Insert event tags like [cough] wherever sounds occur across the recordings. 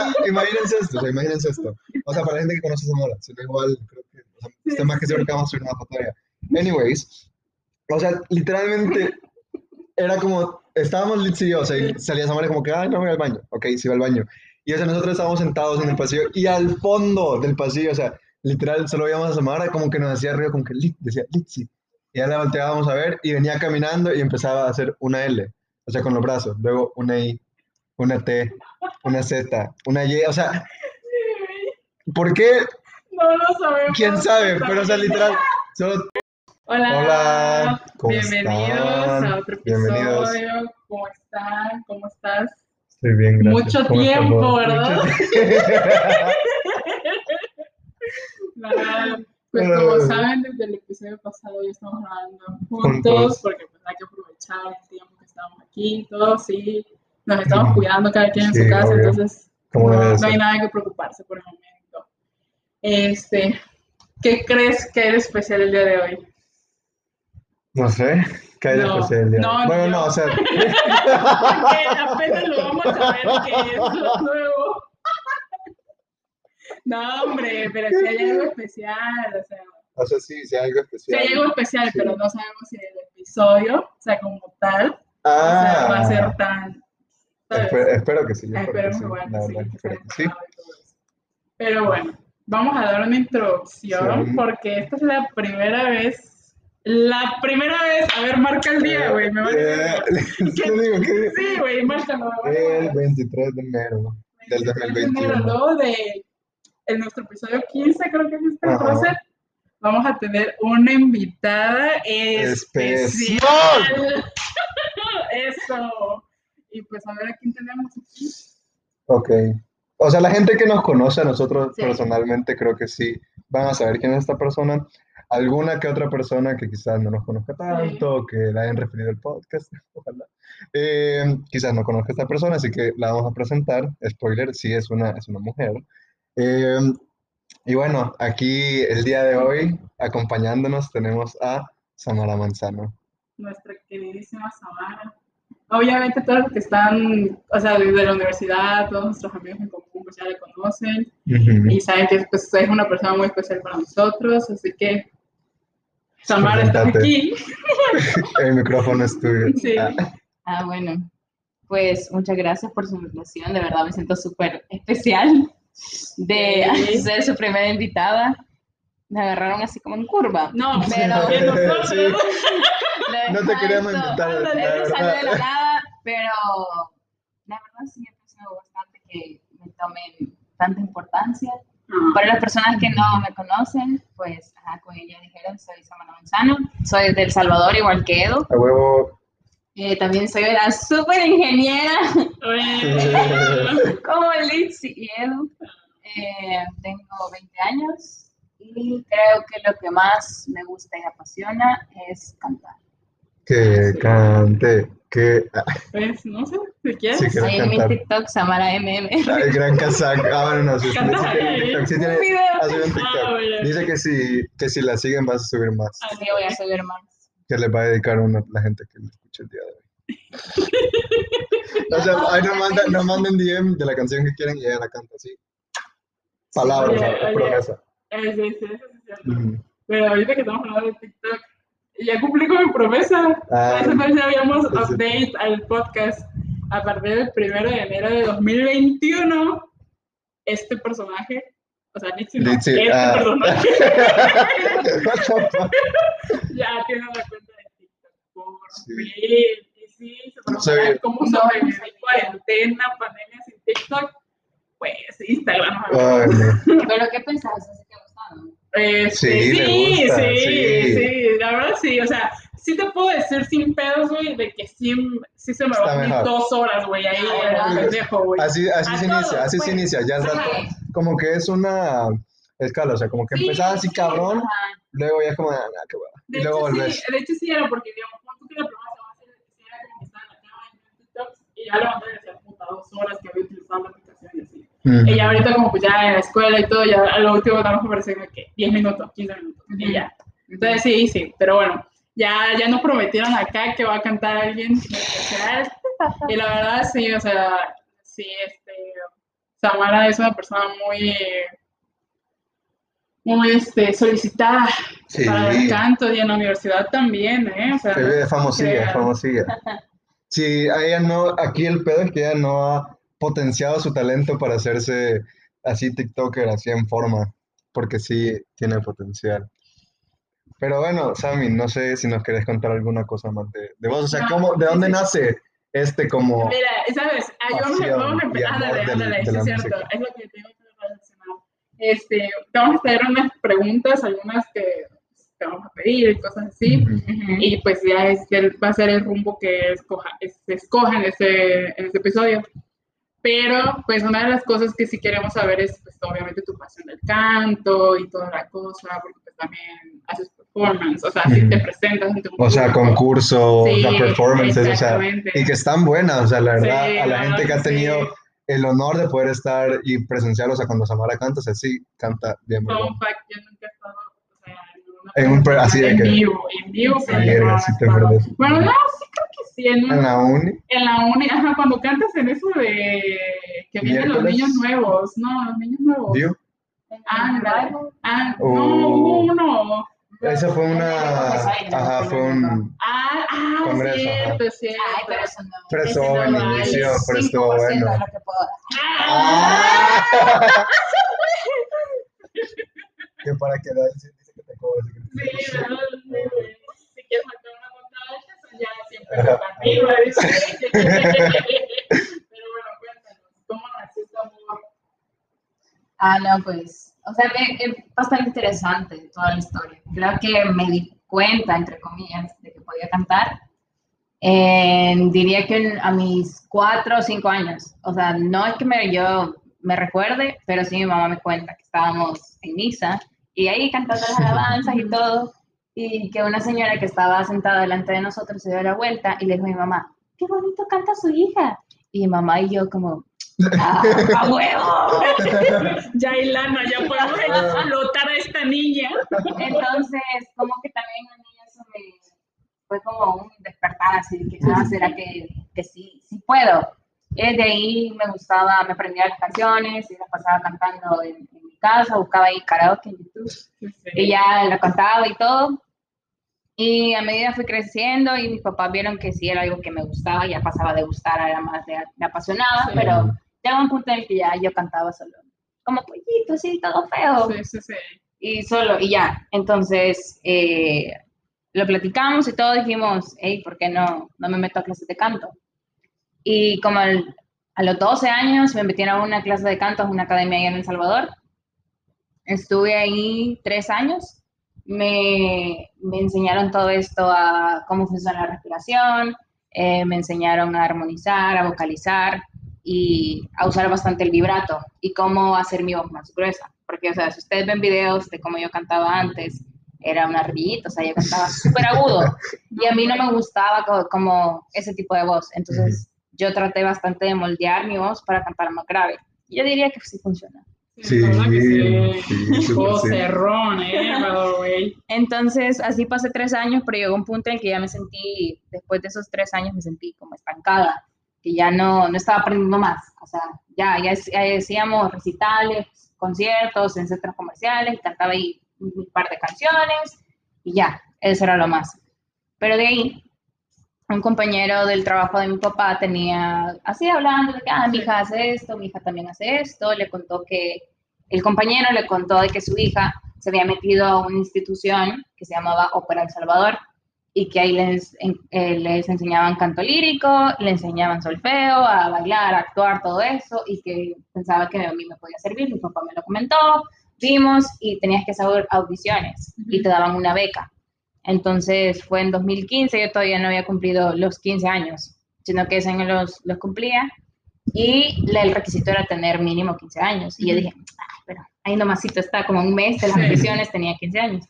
[laughs] imagínense esto, o sea, imagínense esto. O sea, para la gente que conoce Zamora, sino igual, creo que, o sea, está más que seguro que vamos a subir una foto allá. Anyways, o sea, literalmente era como, estábamos Litz y yo, o sea, y salía Zamora como que, ay, no voy al baño. Ok, sí va al baño. Y o sea, nosotros estábamos sentados en el pasillo y al fondo del pasillo, o sea, literal, solo veíamos a Samara como que nos hacía ruido, como que Lit, decía Litzy. Y ya la volteábamos a ver y venía caminando y empezaba a hacer una L, o sea, con los brazos, luego una I, una T, una Z, una Y, o sea, ¿por qué? No lo sabemos. ¿Quién sabe? Pero, o sea, literal, solo... Hola. Hola, ¿cómo Bienvenidos están? a otro episodio. ¿Cómo están? ¿Cómo estás? Estoy bien, gracias. Mucho ¿Cómo está tiempo? ¿verdad? [laughs] Nada, Pues como saben, desde el episodio pasado ya estamos grabando juntos, Juntos. porque pues hay que aprovechar el tiempo que estamos aquí, todos sí, nos estamos cuidando cada quien en Sí, su casa, obvio. entonces ¿Cómo no, hay nada que preocuparse por el momento. Este, ¿qué crees que es especial el día de hoy? No sé, ¿qué hay de No, especial el día? no, bueno, no. o sea, [laughs] [laughs] Porque apenas lo vamos a ver que es lo nuevo. No, hombre, pero si hay algo especial, o sea, o sea, sí, sí hay algo si especial. hay algo especial, Sí. pero no sabemos si el episodio, o sea, como tal, o sea, va a ser tan. Espe- espero que sí. espero sí, bueno, la sí, verdad, espero que sí. Pero bueno, vamos a dar una introducción Sí. porque esta es la primera vez, la primera vez, a ver, marca el día, güey, me verga. [laughs] ¿qué digo? ¿Qué? Sí, güey, márcalo. El verga. 23 de enero del 2021. Enero, ¿no? De en nuestro episodio 15, creo que es este entonces, vamos a tener una invitada Especial. especial. [laughs] Eso. Y pues a ver a quién tenemos aquí. Ok. O sea, la gente que nos conoce a nosotros Sí. personalmente, creo que sí van a saber quién es esta persona. Alguna que otra persona que quizás no nos conozca tanto, que la hayan referido al podcast, [laughs] ojalá. Eh, quizás no conozca a esta persona, así que la vamos a presentar. Spoiler, sí es una, es una mujer. Eh, y bueno, aquí el día de hoy, acompañándonos, tenemos a Samara Manzano. nuestra queridísima Samara. Obviamente todos los que están, o sea, desde la universidad, todos nuestros amigos en común pues ya la conocen Ujú. y saben que pues, es una persona muy especial para nosotros, así que Samara está aquí. [laughs] El micrófono es tuyo. Sí. Ah, Ah, bueno, pues muchas gracias por su invitación, de verdad me siento súper especial de Sí. ser su primera invitada. Me agarraron así como en curva. No, pero. Sí. [laughs] No te queríamos invitar, pero la verdad sí aprecio bastante que me tomen tanta importancia. Para las personas que no me conocen, pues, ajá, como ya dijeron, soy Samara Manzano, soy del Salvador, igual que Edo. A huevo. Eh, también soy una súper ingeniera, [laughs] como Liz y Edu. Eh, tengo 20 años y creo que lo que más me gusta y apasiona es cantar. Que cante, que... ah, Pues no sé, si quieres. Sí, que- Ahí en mi. TikTok, Samara MM. El gran casaco. Ah, bueno, no, sí, sí, tiene TikTok. Sí tiene, Un Ah, TikTok. Dice que si, que si la siguen vas a subir más. Así voy a subir más. Que les va a dedicar una a la gente que lo escuche el día de hoy. O sea, ahí nos mandan, nos mandan DM de la canción que quieren y ella la canta así. Palabras, Oye, ¿sabes? oye. promesa. Eh, sí, sí, eso sí es cierto. Ujú. Pero ahorita que estamos hablando de TikTok, ya cumplí con mi promesa. Ah, Esa vez ya habíamos sí, sí. update al podcast. A partir del 1 de enero de 2021, este personaje, o sea, Litzy no, este ah. personaje [laughs] ya tiene una cuenta de TikTok. Por Sí. fin. Y sí, se preguntarán Sí. cómo sobrevivir cuarentena, pandemia sin TikTok. Pues Instagram. Ay, no. ¿Pero qué pensás? ¿Así te ha gustado? Este, Sí, sí, le sí, gusta, sí, sí. la verdad sí, o sea, sí te puedo decir sin pedos, güey, de que sí, sí se me Está mis mejor. dos horas, güey, ahí Ah, en el pendejo, güey. Así, así A se todos, inicia, así pues. se inicia, ya al Ajá. rato. Como que es una escala, o sea, como que Sí, empezás así sí, cabrón, ajá. luego ya es como, ah, qué hueva. De Y luego hecho, volvés. sí, de hecho sí era porque, digamos, tú que la primera semana sí era como que estaba en la cama en TikTok y ya levanté y decía, puta, dos horas que había utilizado la aplicación Y ya ahorita como pues ya en la escuela y todo, ya a lo último me parece que 10 minutos, 15 minutos y ya. Entonces sí, sí, pero bueno, ya, ya nos prometieron acá que va a cantar alguien especial. Y la verdad sí, o sea, sí, este, Samara es una persona muy, muy este, solicitada Sí. para el canto y en la universidad también, ¿eh? O sea, Se ve famosilla, famosilla. Sí, a ella no, aquí el pedo es que ella no ha potenciado su talento para hacerse así TikToker, así en forma, porque sí tiene potencial. Pero bueno, Sammy, no sé si nos querés contar alguna cosa más de, de vos, o sea, No, ¿cómo, de dónde sí. nace este como... Mira, ¿sabes? Ahí vamos, a- pasión vamos a y empezar. Ándale, ándale, es cierto. música? Es lo que tengo que relacionar. Este, vamos a hacer unas preguntas, algunas que te vamos a pedir y cosas así. Ujú. Y pues ya es, va a ser el rumbo que escoja, es- se escoja en este, en este episodio. Pero pues una de las cosas que sí queremos saber es pues obviamente tu pasión del canto y toda la cosa, porque pues también haces performance, o sea, si te presentas ante un O sea, público. concursos, Sí, sea, performances, o sea, y que están buenas, o sea, la verdad, Sí, a la la gente que ha tenido sí. el honor de poder estar y presenciar, o sea, cuando Samara canta, o sea, sí, canta bien, Fun fact, yo nunca he estado en En un pre- así de en que- vivo, en vivo, Sí, pero sí te perdés. Bueno, no, sí creo que sí, en, En la uni, en la uni, ajá, cuando cantas en eso de que vienen los niños nuevos, no, los niños nuevos. ¿vio? Ah, ah, Oh. no, hubo uno. Esa fue una, ajá, fue un Ah, ah, Congreso, cierto, cierto. Ay, pero eso no. preso Ese en no lo hay. inicio, pero estuvo 5% bueno. lo que puedo. Ah, Ah. [laughs] [laughs] que para que la Sí, ¿verdad? Si quieres sacar una nota alta, eso ya siempre está arriba. Pero bueno, cuéntanos, ¿cómo nació este amor? Ah, no, pues, o sea, es, es bastante interesante toda la historia. Creo que me di cuenta, entre comillas, de que podía cantar. en- diría que en- a mis cuatro o cinco años. O sea, no es que me, yo me recuerde, pero sí mi mamá me cuenta que estábamos en misa y ahí cantando las alabanzas y todo. Y que una señora que estaba sentada delante de nosotros se dio la vuelta y le dijo a mi mamá, qué bonito canta su hija. Y mi mamá y yo como, ¡ah, a huevo! [laughs] Ya, Ilana, ya podemos explotar a esta niña. Entonces, como que también a mí eso me fue como un despertar así, que, ah, ¿será que, que sí, sí puedo? Eh, de ahí me gustaba, me aprendía las canciones y las pasaba cantando en, en mi casa, buscaba ahí karaoke en YouTube y ya la cantaba y todo. Y a medida fui creciendo y mis papás vieron que sí era algo que me gustaba, ya pasaba de gustar, era más de, me apasionaba, Sí. pero llegó un punto en el que ya yo cantaba solo, como pollito, así, todo feo Sí, sí, sí. y solo, y ya. Entonces, eh, lo platicamos y todo, dijimos, hey, ¿por qué no, no me meto a clases de canto? Y como al- a los 12 años me metieron a una clase de canto en una academia allá en El Salvador. Estuve ahí tres años. Me, me enseñaron todo esto a cómo funciona la respiración, eh, me enseñaron a armonizar, a vocalizar y a usar bastante el vibrato y cómo hacer mi voz más gruesa. Porque, o sea, si ustedes ven videos de cómo yo cantaba antes, era una ardillita, o sea, yo cantaba súper agudo y a mí no me gustaba co- como ese tipo de voz. Entonces, yo traté bastante de moldear mi voz para cantar más grave. Yo diría que sí funciona. Sí, la verdad que sí. sí. Vocerrón, eh, way. Entonces, así pasé tres años, pero llegó un punto en el que ya me sentí, después de esos tres años, me sentí como estancada, que ya no, no estaba aprendiendo más. O sea, ya, ya, ya hacíamos recitales, conciertos en centros comerciales, cantaba ahí un par de canciones y ya, eso era lo más. Pero de ahí, un compañero del trabajo de mi papá tenía, así hablando de que, ah, mi hija hace esto, mi hija también hace esto, le contó que, el compañero le contó de que su hija se había metido a una institución que se llamaba Ópera El Salvador y que ahí les, eh, les enseñaban canto lírico, le enseñaban solfeo, a bailar, a actuar, todo eso, y que pensaba que a mí me podía servir, mi papá me lo comentó, vimos y tenías que hacer audiciones y te daban una beca. Entonces fue en 2015, yo todavía no había cumplido los 15 años, sino que ese año los, los cumplía y el requisito era tener mínimo 15 años. Y yo dije, ay, pero ahí nomasito está, como un mes de las Sí. audiciones tenía 15 años.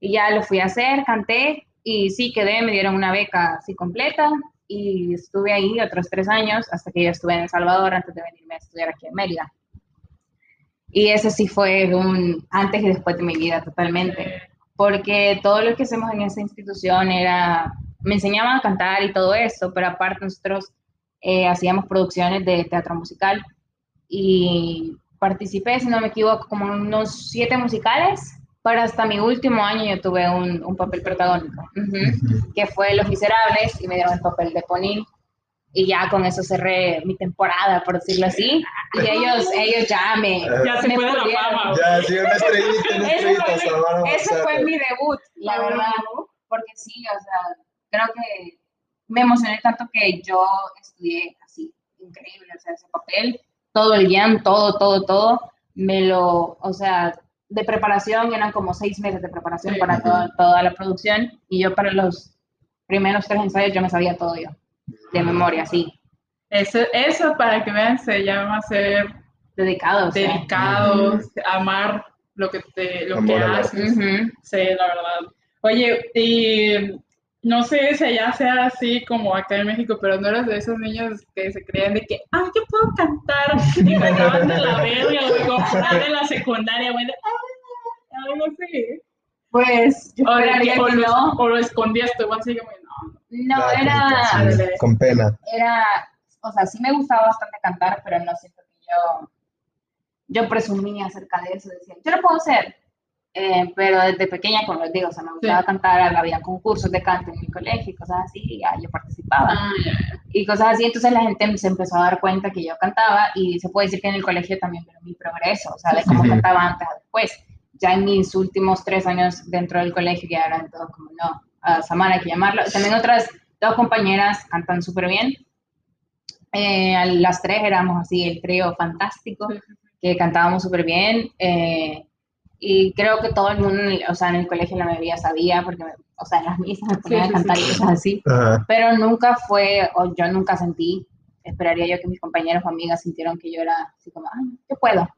Y ya lo fui a hacer, canté y sí quedé, me dieron una beca así completa y estuve ahí otros tres años hasta que yo estuve en El Salvador antes de venirme a estudiar aquí en Mérida. Y ese sí fue un antes y después de mi vida totalmente porque todo lo que hacemos en esa institución era, me enseñaban a cantar y todo eso, pero aparte nosotros eh, hacíamos producciones de teatro musical y participé, si no me equivoco, como unos siete musicales, pero hasta mi último año yo tuve un, un papel protagónico, ujú, que fue Los Miserables, y me dieron el papel de Ponil, y ya con eso cerré mi temporada, por decirlo así, y [laughs] ellos, ellos ya me... Ya se me fue de la fama. Ya, sí, una estrellita, una Ese estrellita. fue, ese fue González. mi debut, la verdad, porque sí, o sea, creo que me emocioné tanto que yo estudié así, increíble, o sea, ese papel, todo el guion, todo, todo, todo, me lo, o sea, de preparación, eran como seis meses de preparación Sí. para toda, toda la producción, y yo para los primeros tres ensayos yo me sabía todo yo, de memoria, sí, Eso, eso para que vean se llama ser dedicado, o sea. dedicados, amar lo que te, lo que Amor haces. Sí, la verdad. Oye, y no sé si allá sea así como acá en México, pero no eras de esos niños que se creían de que, ay, yo puedo cantar, [laughs] y me acaban de la verga, por ahí de la secundaria, güey, de, ay, ay, no sé. Pues yo O, de esperaría que- o que lo, no, o lo escondías tú, así como, no. Nada, era... Con pena. era, o sea, sí me gustaba bastante cantar, pero no siento que yo, yo presumía acerca de eso, decía, yo lo puedo hacer, Eh, pero desde pequeña, como les digo, o sea, me gustaba Sí. cantar, había concursos de canto en mi colegio y cosas así, y ya yo participaba, Ah, y cosas así, entonces la gente se empezó a dar cuenta que yo cantaba, y se puede decir que en el colegio también vieron mi progreso, o sea, de cómo cantaba antes a después, ya en mis últimos tres años dentro del colegio, ya eran todos como, no, a Samara hay que llamarlo, también otras dos compañeras cantan súper bien, eh, las tres éramos así el trío fantástico, Sí, sí, sí. que cantábamos súper bien. eh, y creo que todo el mundo, o sea, en el colegio la mayoría sabía, porque, me- o sea, en las misas me ponían Sí, sí, a cantar sí. y cosas así. Ajá. Pero nunca fue, o yo nunca sentí, esperaría yo que mis compañeros o amigas sintieron que yo era así como, ay, yo puedo,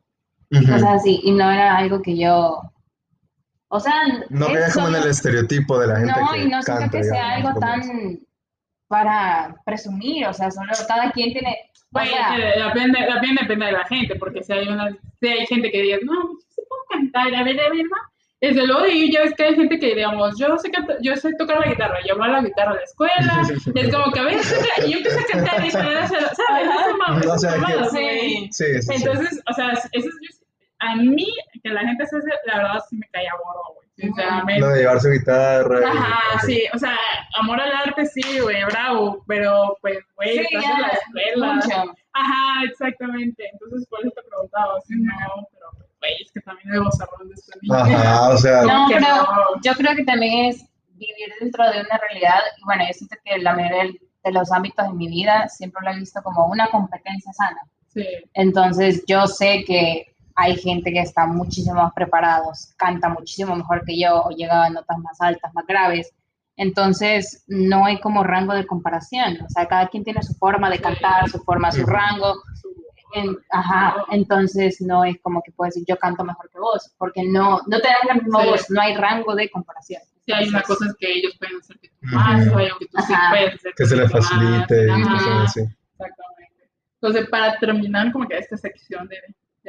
Ujú. cosas así. Y no era algo que yo, o sea, No es queda como en el estereotipo de la gente no, que y no siento canta, que sea digamos, algo tan para presumir, o sea, solo cada quien tiene, Bueno, sea, eh, depende, también depende de la gente, porque si hay, una, si hay gente que diga, no, yo sí puedo cantar, a ver, a ver, ¿no? Desde luego, y ya ves que hay gente que, digamos, yo sé, canta- yo sé tocar la guitarra, yo voy a la guitarra a la escuela, es como que a veces, y yo empiezo a cantar y se me ¿sabes? No, o sea, que- Sí. güey. Sí, sí, sí. Entonces, o sea, eso es, a mí, que la gente se hace, la verdad sí me caía gordo, güey, sinceramente. Lo de llevar su guitarra. Ajá, sí, o sea, amor al arte sí, güey, bravo, pero pues, güey, sí, estás ya, en la escuela. mucho. Ajá, exactamente. Entonces, por eso te preguntaba, si no, pero, güey, es que también debo cerrar de este niño. Ajá, o sea, No, pero no. yo creo que también es vivir dentro de una realidad, y bueno, yo siento que la mayoría de los ámbitos de mi vida siempre lo he visto como una competencia sana. Sí, Entonces, yo sé que hay gente que está muchísimo más preparados, canta muchísimo mejor que yo, o llega a notas más altas, más graves. Entonces, no hay como rango de comparación. O sea, cada quien tiene su forma de cantar, su forma, su rango. En- ajá, entonces no es como que puedes decir yo canto mejor que vos, porque no, no tenemos la misma Sí. voz, no hay rango de comparación. Sí, hay una Entonces, cosa es que ellos pueden hacer que tú más, o hay que tú sí puedes hacer. que se le tú más. facilite y cosas así. Exactamente. Entonces, para terminar como que esta sección de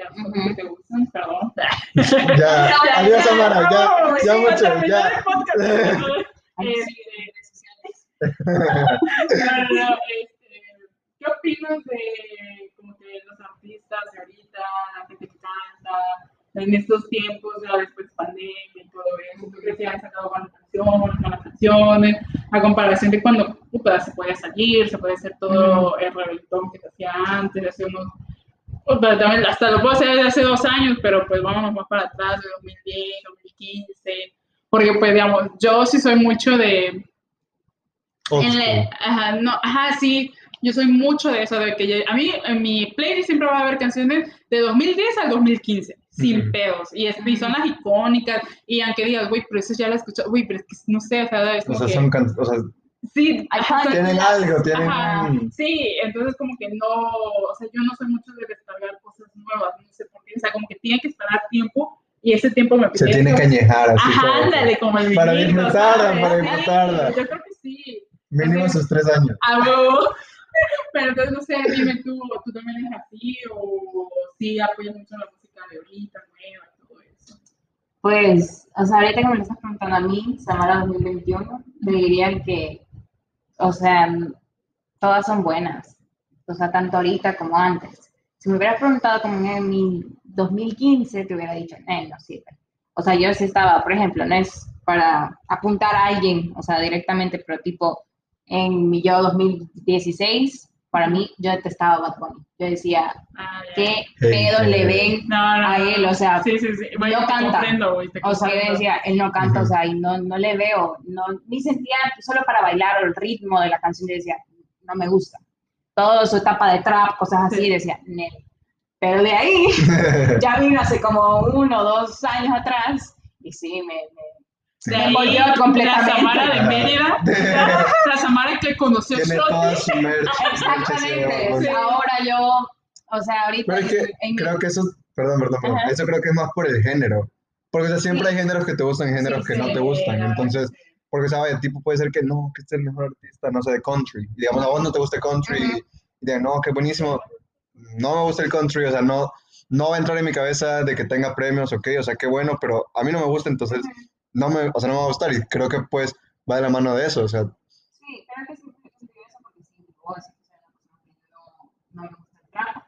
las cosas que te gustan, perdón. [laughs] Ya, Ya, adiós, ya, Samara, ya, ya sí, para mucho, ya. podcast, [laughs] Eh, sí, de sociales. No, este, ¿Qué opinas de como que los artistas de ahorita, la gente que canta, en estos tiempos, ya después pandemia y todo eso? ¿Tú crees que han sacado buenas canciones, buenas canciones? A comparación de cuando puta, se podía salir, se podía hacer todo el reventón que se hacía antes, hace unos. Puta, también hasta lo puedo hacer desde hace dos años, pero pues vámonos más para atrás, de 2010, 2015. Porque, pues, digamos, yo sí soy mucho de, en la- ajá, no, ajá, sí, yo soy mucho de eso, de que yo- a mí en mi playlist siempre va a haber canciones de 2010 al 2015, sin Ujú. pedos, y, es- y son las icónicas, y aunque digas, güey, pero eso ya la escucho, güey, pero es que no sé, o sea, es O sea, que, son o sea, sí, ajá, tienen algo, tienen Ajá, sí, entonces como que no, o sea, yo no soy mucho de descargar cosas nuevas, no sé por qué, o sea, como que tiene que esperar tiempo, y ese tiempo me se apetece tiene que añejar así. Ajá, ándale, como el Para disfrutarla, para disfrutarla. Yo creo que sí. Mínimo sus tres años. Ah. [laughs] Pero entonces, no sé, dime tú, ¿tú también eres así o sí apoyas mucho la música de ahorita, nueva, todo eso? Pues, o sea, ahorita que me lo estás preguntando a mí, Samara 2021, te diría que, o sea, todas son buenas. O sea, tanto ahorita como antes. Si me hubieras preguntado como en mi 2015, te hubiera dicho, eh, no sirve. O sea, yo sí estaba, por ejemplo, no es para apuntar a alguien, o sea, directamente, pero tipo, en mi yo 2016, para mí, yo detestaba Bad. Yo decía. ¿Qué pedo le ven No, no, a él? O sea, sí, sí, sí. No canta. o sea, yo decía, él no canta, o Ujú. sea, y no, no le veo, no, ni sentía solo para bailar o el ritmo de la canción, yo decía, no me gusta. Todo su etapa de trap, cosas así, Sí. decía, Nel. Pero de ahí, [laughs] ya vino hace como uno o dos años atrás, y sí, me, me- De me ahí, envolvió La completamente. Samara de Mérida, la, [laughs] la Samara que conoció Tiene Shorty. toda su merch. [laughs] Exactamente, merch, sí, Sí. ahora yo, o sea, ahorita... Es que en creo que eso, perdón, perdón, perdón, eso creo que es más por el género. Porque o sea, siempre Sí. hay géneros que te gustan y géneros Sí, que no sí, te gustan. Entonces, porque sabes, el tipo puede ser que no, que es el mejor artista, no sé, de country. Y digamos, a vos no te gusta el country y digan, no, qué buenísimo. No me gusta el country, o sea, no, no va a entrar en mi cabeza de que tenga premios, ok, o sea, qué bueno, pero a mí no me gusta, entonces no me, o sea, no me va a gustar. Y creo que pues va de la mano de eso, o sea, Sí, creo que siempre he sentido eso porque sí, vos, o sea, una persona que no, no me gusta el trap.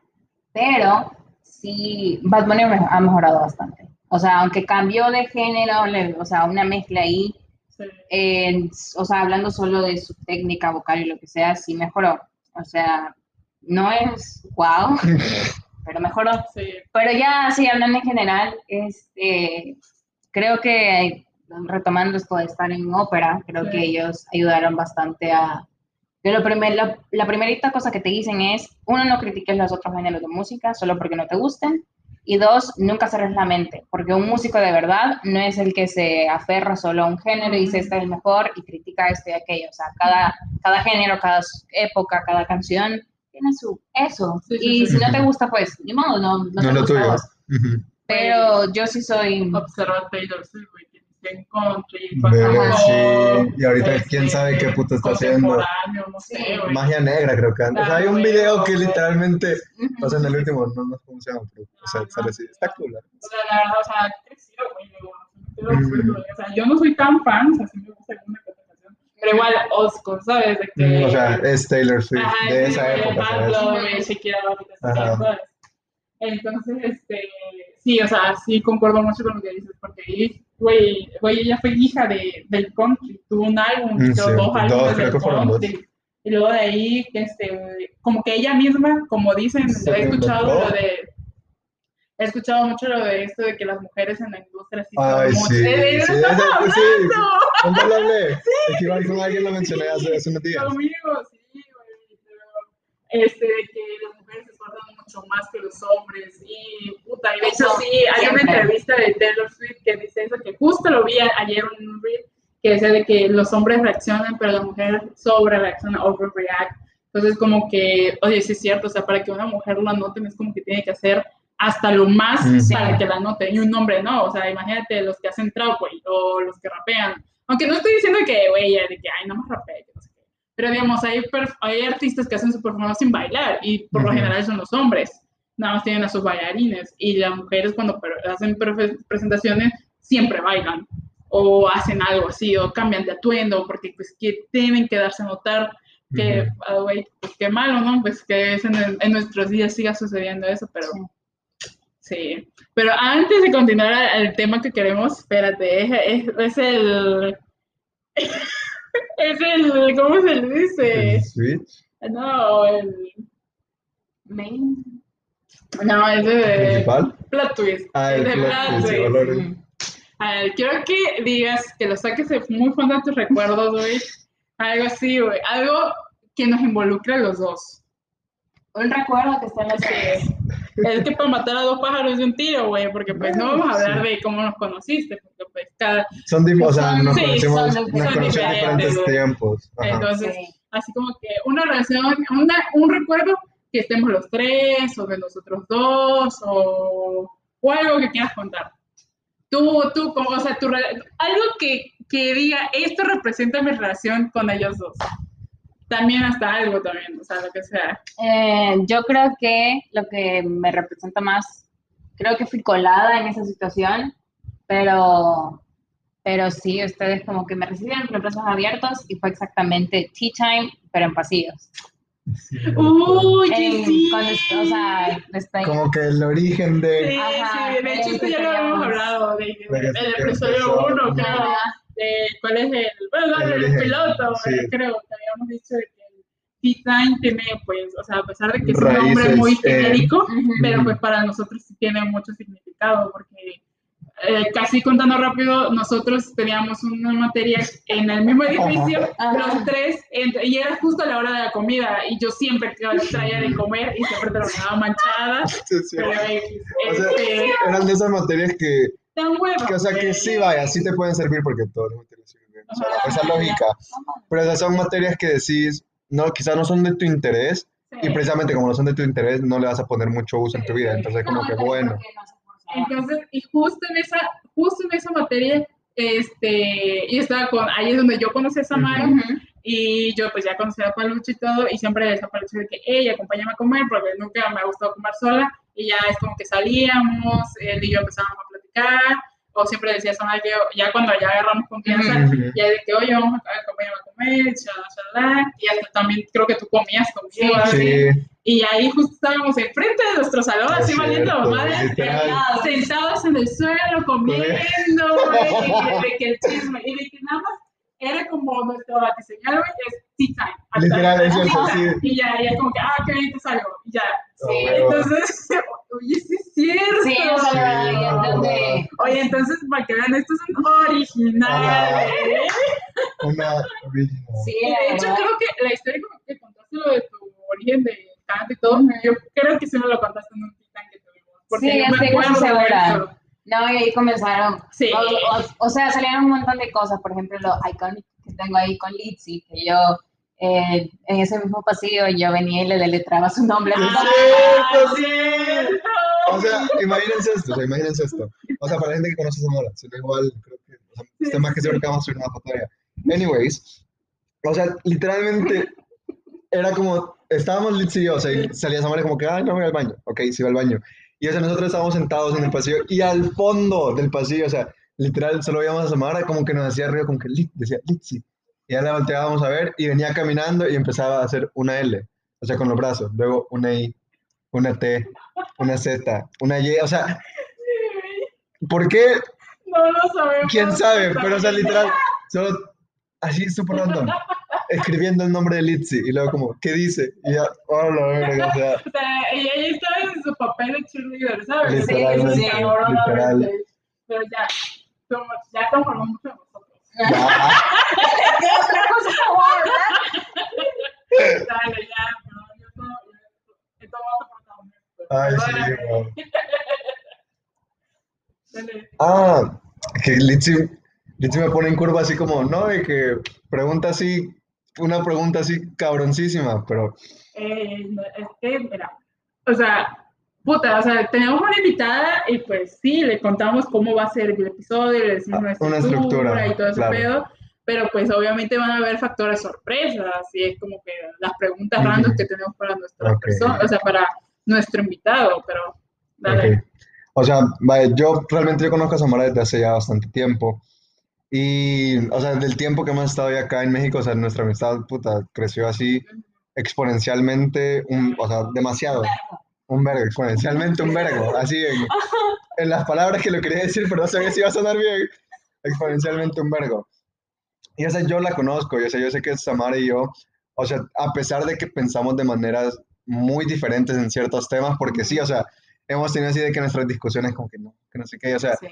Pero sí, Bad Bunny ha mejorado bastante. O sea, aunque cambió de género, le- o sea, una mezcla ahí, Sí. en- o sea, hablando solo de su técnica vocal y lo que sea, sí mejoró. O sea, no es wow, [laughs] pero mejoró. Sí. Pero ya, sí, hablando en general, este, creo que retomando esto de estar en ópera, creo Sí. que ellos ayudaron bastante a... que lo primer, la, la primerita cosa que te dicen es, uno, no critiques los otros géneros de música solo porque no te gusten, y dos, nunca cerres la mente, porque un músico de verdad no es el que se aferra solo a un género y dice este es el mejor y critica esto y aquello, o sea, cada, cada género, cada época, cada canción tiene su eso, Sí, sí, y sí. si no te gusta, pues, ni modo, no, no, no te lo gusta tuyo. vos. Pero yo sí soy. Observa a Taylor Swift, en country, Bebé, pasa sí. pop, Y ahorita este, quién sabe qué puta está haciendo. contemporáneo, no sé, Sí. güey. Magia negra, creo que anda. O sea, hay un video que literalmente, o sea, en el último, no, no sé cómo se llama, pero, o sea, sale así. Está cool. O sea, la verdad, o sea, ha crecido, güey, luego, Taylor Swift, güey. O sea, yo no soy tan fan, o sea, sí me gusta alguna que otra canción, pero igual, Oscar, ¿sabes? De que, O sea, es Taylor Swift Ajá, de esa época. Entonces, este, sí, o sea, sí concuerdo mucho con lo que dices, porque, güey, güey, ella fue hija de, del country, tuvo un álbum, Mm, sí, dos dos, álbumes del country, y luego de ahí, este, como que ella misma, como dicen, Se he escuchado lo de, he escuchado mucho lo de esto de que las mujeres en la industria sí son Ay, mucho, sí. de, sí, ¡estamos sí, [laughs] hablando! ¿Cuándo lo hablé? Es que igual con alguien lo mencioné hace, hace unos días. Conmigo, sí, güey, pero, este, de que las mujeres se esfuerzan mucho más que los hombres, Eso, sí, hay una entrevista de Taylor Swift que dice eso, que justo lo vi ayer en un reel, que decía de que los hombres reaccionan, pero la mujer sobre overreact, entonces como que, oye, sí es cierto, o sea, para que una mujer la noten es como que tiene que hacer hasta lo más Mm. para que la noten, y un hombre no, o sea, imagínate los que hacen trap, güey, o los que rapean, aunque no estoy diciendo que, güey, de que, ay, no más rapea, que no sé qué. Pero digamos, hay, hay artistas que hacen su performance sin bailar y por lo Ujú. general son los hombres. Nada más tienen a sus bailarines y las mujeres cuando hacen presentaciones siempre bailan o hacen algo así o cambian de atuendo porque pues que tienen que darse a notar que, ah, güey, pues qué malo, ¿no? Pues que es en, en nuestros días siga sucediendo eso, pero Sí. Pero antes de continuar al tema que queremos, espérate, es, es, es el... [laughs] es el, ¿cómo se le dice? El Switch No, el... Main. No, es de principal. plot twist. Ah, el de plot twist, twist. valores. Mm. A ver, quiero que digas, que lo saques muy fondo de tus recuerdos, güey. Algo así, güey. Algo que nos involucre a los dos. Un recuerdo que está en los pies. Es que para matar a dos pájaros de un tiro, güey, porque pues no vamos a hablar de cómo nos conociste, porque pues cada... Son, o sea, nos sí, conocimos, son- nos son conocimos en diferentes, diferentes tiempos. Ajá. Entonces, Sí. así como que una relación, una, un recuerdo que estemos los tres, o de nosotros dos, o, o algo que quieras contar. Tú, tú, como, o sea, tu, algo que, que diga, esto representa mi relación con ellos dos. También hasta algo también, o sea, lo que sea. Eh, yo creo que lo que me representa más, creo que fui colada en esa situación, pero, pero sí, ustedes como que me recibieron con los brazos abiertos y fue exactamente tea time, pero en pasillos. Sí. Uy, En- sí. cuando est- o sea, estoy- Como que el origen de... Sí, Ajá, sí, de hecho, esto ya lo habíamos hablado, de, que episodio empezó, 1, ujú. creo, de cuál es el, bueno, El el, piloto, sí. creo, que habíamos dicho de que el T-Time tiene, pues, o sea, a pesar de que es un nombre muy eh, genérico, pero pues para nosotros sí tiene mucho significado, porque eh, casi contando rápido, nosotros teníamos una materia en el mismo edificio, Ajá. los tres, entre- y era justo a la hora de la comida, y yo siempre traía de comer y siempre terminaba manchada. [laughs] Sí, sí. Pero X, O sea, este, eran de esas materias que, tan que, o sea, que sí, vaya, sí te pueden servir porque todas las materias sirven. O sea, esa lógica. Pero esas son materias que decís, no, quizás no son de tu interés, y precisamente como no son de tu interés, no le vas a poner mucho uso en tu vida. Entonces, como que bueno. Entonces, y justo en esa, justo en esa materia, este, y estaba con, ahí es donde yo conocí a Samara, Ujú. y yo pues ya conocía a Palucho y todo, y siempre le decía a Palucho de que, ella acompáñame a comer, porque nunca me ha gustado comer sola, y ya es como que salíamos, él y yo empezábamos a platicar, o siempre decía a Samara que ya cuando ya agarramos confianza, Ujú. ya de que, oye, vamos a acompañarme a comer, chalá, y hasta también creo que tú comías conmigo, así, Sí, y ahí justo estábamos enfrente de nuestro salón, así valiendo madre, sentados en el suelo, comiendo, güey, y de que el chisme, y de que nada más era como nuestro batiseñal, güey, es tea time. Hasta- Literal, es cierto, sí. Y ya, ya como que, ah, qué bien te salgo, y ya. Oh, Sí. Entonces, [laughs] oye, sí es cierto. Sí, o sea, Sí, Oye, entonces, para que vean, estos son originales. una original. Sí, Y de hecho, creo que la historia como que contaste lo de tu origen de canto y todo, yo creo que sí me lo contaste en un titán que tuvimos. Porque Sí, yo me estoy segura. eso. No, y ahí comenzaron. Sí. O, o- o sea, salieron un montón de cosas. Por ejemplo, lo iconic que tengo ahí con Litzy, que yo eh, en ese mismo pasillo yo venía y le deletraba su nombre. ¿En ¡Ah? [laughs] Sí. cierto! O sea, imagínense esto, o sea, imagínense esto. O sea, para la gente que conoce Zamora, si no igual, creo que, o sea, estoy más que seguro que vamos a subir una foto de. Anyways, o sea, literalmente era como, estábamos Litz y yo, o sea, y salía Zamora como que, ay, no voy al baño. Ok, sí va al baño. Y o sea, nosotros estábamos sentados en el pasillo y al fondo del pasillo, o sea, literal, solo veíamos a Samara como que nos hacía ruido, como que Lit, decía Litzy. Y ya la volteábamos a ver y venía caminando y empezaba a hacer una L, o sea, con los brazos, luego una I, una T, una Z, una Y, o sea, ¿por qué? No lo sabemos. ¿Quién sabe? Pero, o sea, literal, [laughs] solo así súper random, escribiendo el nombre de Litzy y luego como, ¿qué dice? Y ya, oh, la verga, o sea, O sea, ella ya estaba en su papel de cheerleader, ¿sabes? Sí, cabrón, literal. Pero ya, somos, ya hablando mucho de nosotros. ya, [laughs] Dale, ya, pero yo todo, yo todo otro protagonista. ay, sí, Perdóname. wow. Dale. Ah, que Litzy me pone en curva así como, no, de que pregunta así, una pregunta así cabroncísima, pero Eh, no, es que, mira, o sea, puta, o sea, tenemos una invitada y pues sí, le contamos cómo va a ser el episodio, le decimos Ah, una una estructura, estructura, y todo ese claro. pedo, pero pues obviamente van a haber factores sorpresas y es como que las preguntas random que tenemos para nuestra Ok. persona, o sea, para nuestro invitado, pero dale. Ok. O sea, yo realmente yo conozco a Samara desde hace ya bastante tiempo. Y, o sea, del tiempo que hemos estado ya acá en México, o sea, nuestra amistad, puta, creció así exponencialmente, un, o sea, demasiado. Un vergo, exponencialmente un vergo. Así en, en las palabras que lo quería decir, pero no sabía si iba a sonar bien. Exponencialmente un vergo. Y, o sea, yo la conozco, y, o sea, yo sé que Samara y yo, o sea, a pesar de que pensamos de maneras muy diferentes en ciertos temas, porque sí, o sea, hemos tenido así de que nuestras discusiones como que no, que no sé qué, o sea, Sí.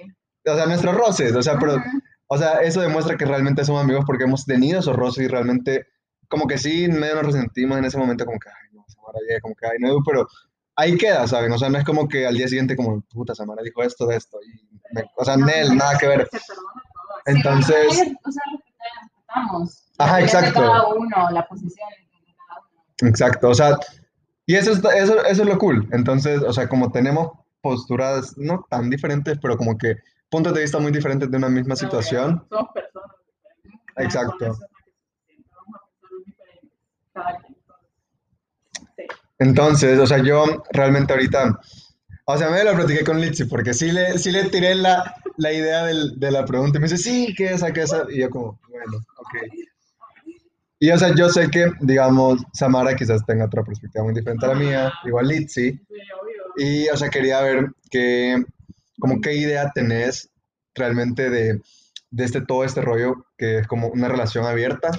o sea, nuestros roces, o sea, pero, Ujú. o sea, eso demuestra que realmente somos amigos porque hemos tenido esos roces y realmente, como que sí, medio nos resentimos en ese momento, como que, ay, no, Samara, ya, como que, ay, no, pero ahí queda, ¿saben? O sea, no es como que al día siguiente, como, puta, Samara dijo esto de esto, y me- o sea, Nel, nada que ver. Se. Sí, Entonces, bueno, o sea, respetamos. Ajá, exacto. Cada uno, la posición de cada uno. exacto, o sea, y eso, está- eso, eso es lo cool. Entonces, o sea, como tenemos posturas no tan diferentes, pero como que puntos de vista muy diferentes de una misma situación, Somos personas diferentes. Exacto. Con eso es lo que se siente. Vamos a pensar diferentes. Cada quien. Entonces, o sea, yo realmente ahorita, o sea, me lo platiqué con Litzy porque sí le, sí le tiré la, la idea del- de la pregunta y me dice, sí, que esa, que esa, y yo como, bueno, ok. Y o sea, yo sé que, digamos, Samara quizás tenga otra perspectiva muy diferente a la mía, igual obvio. Y, o sea, quería ver qué, como qué idea tenés realmente de, de este, todo este rollo que es como una relación abierta.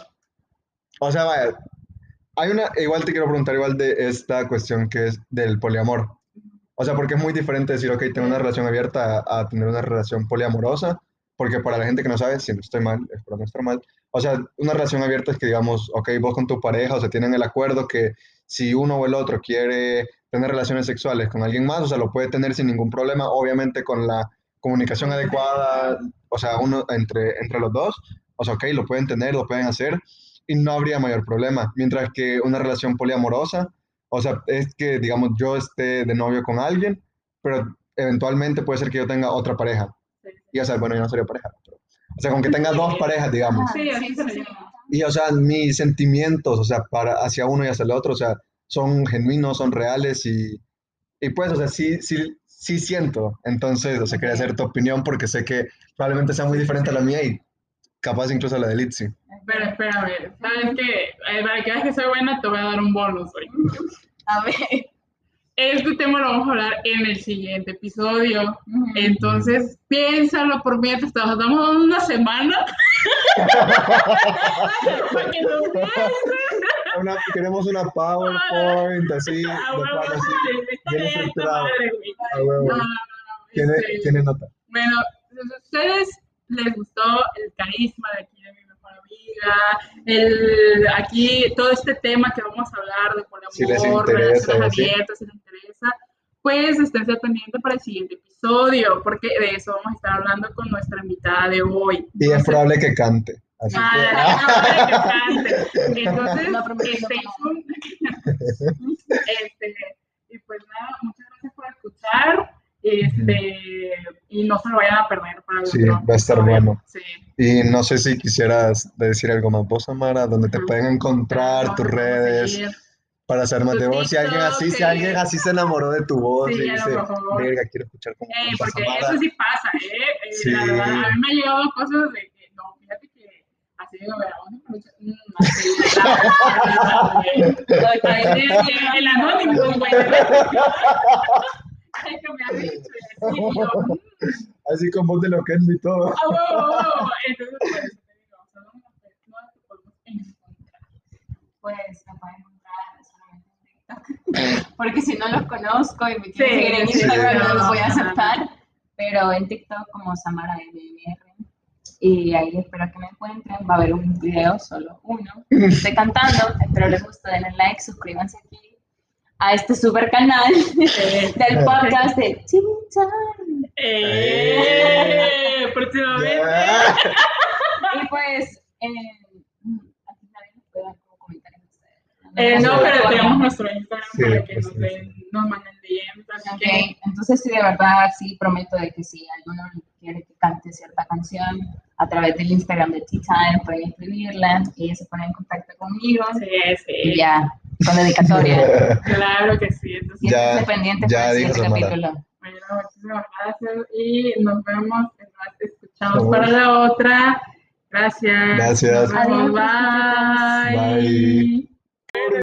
O sea, vaya, hay una, igual te quiero preguntar igual de esta cuestión que es del poliamor. O sea, porque es muy diferente decir, ok, tengo una relación abierta a, a tener una relación poliamorosa, porque para la gente que no sabe, si no estoy mal, espero no estar mal, o sea, una relación abierta es que digamos, ok, vos con tu pareja, o sea, tienen el acuerdo que si uno o el otro quiere tener relaciones sexuales con alguien más, o sea, lo puede tener sin ningún problema, obviamente con la comunicación adecuada, o sea, uno entre, entre los dos, o sea, ok, lo pueden tener, lo pueden hacer, y no habría mayor problema. Mientras que una relación poliamorosa, o sea, es que, digamos, yo esté de novio con alguien, pero eventualmente puede ser que yo tenga otra pareja. Y, o sea, bueno, yo no sería pareja, pero, o sea, con que tenga dos parejas, digamos. Y, o sea, mis sentimientos, o sea, para, hacia uno y hacia el otro, o sea, son genuinos, son reales y, y pues, o sea, sí, sí, sí siento. Entonces, o sea, quería hacer tu opinión porque sé que probablemente sea muy diferente a la mía y capaz incluso a la de Litzy. Pero espérame, ¿sabes qué? Eh, Para que veas que soy buena, te voy a dar un bonus hoy. [laughs] A ver. Este tema lo vamos a hablar en el siguiente episodio. Ujú. Entonces, piénsalo por mientras te damos dando una semana. Para [laughs] que. Una- queremos una PowerPoint así, de bien estructurado. a Tiene, tiene nota. Bueno, a ustedes les gustó el carisma de aquí de mi mejor amiga, el, aquí todo este tema que vamos a hablar de poliamor, Si les interesa, relaciones ¿sí? abiertas, si les interesa, pues esténse pendientes para el siguiente episodio, porque de eso vamos a estar hablando con nuestra invitada de hoy. Y es probable que cante. Así que, Ah, no, que [laughs] cante. Entonces, No tuned. [laughs] Este, y pues nada, muchas gracias por escuchar. Este, y no se lo vayan a perder para Sí, otro va a estar bueno. Sí. y no sé si quisieras decir algo más vos, Amara, donde te pueden encontrar, tus redes, para saber más de vos. Si alguien así, TikTok, si alguien sí. así se enamoró de tu voz Sí, y dice, verga, quiero escuchar cómo canta porque Samara". eso sí pasa, ¿eh? Eh, Sí. La verdad, a mí me han llegado cosas de que, no, fíjate que así digo, mm, el- el anónimo, güey. Ay, que me ha dicho, y así, y yo, [laughs] mm, Así con voz de loquendo y todo. ah, wow, wow, wow. Entonces, por eso te digo, son unas personas que podemos encontrar. Pues me pueden encontrar solamente en TikTok. [laughs] Porque si no los conozco y me quieren Sí, seguir en Instagram, sí. no los voy a aceptar. Pero en TikTok como Samara MMR. Y ahí espero que me encuentren. Va a haber un video, solo uno. Estoy cantando. Espero les guste, denle like, suscríbanse aquí a este super canal [laughs] del podcast de Chinchán. Eh, próximamente. Y pues, eh, aquí nadie nos puede dar como comentarios ustedes. Eh, no, pero tenemos nuestro Instagram Sí, para que pues, nos, den, sí. nos manden DMs. Así Ok, que, entonces sí, de verdad, sí prometo de que si alguno quiere que cante cierta canción a través del Instagram de Tea Time, pueden escribirla y se pone en contacto conmigo sí, y sí. ya, con dedicatoria. [laughs] Claro que sí. Entonces, Ya- esténse pendientes ya para el dijo siguiente Samara. capítulo. bueno, muchísimas gracias y nos vemos, nos escuchamos para la otra. Gracias. Gracias. Adiós, Bye. Bye.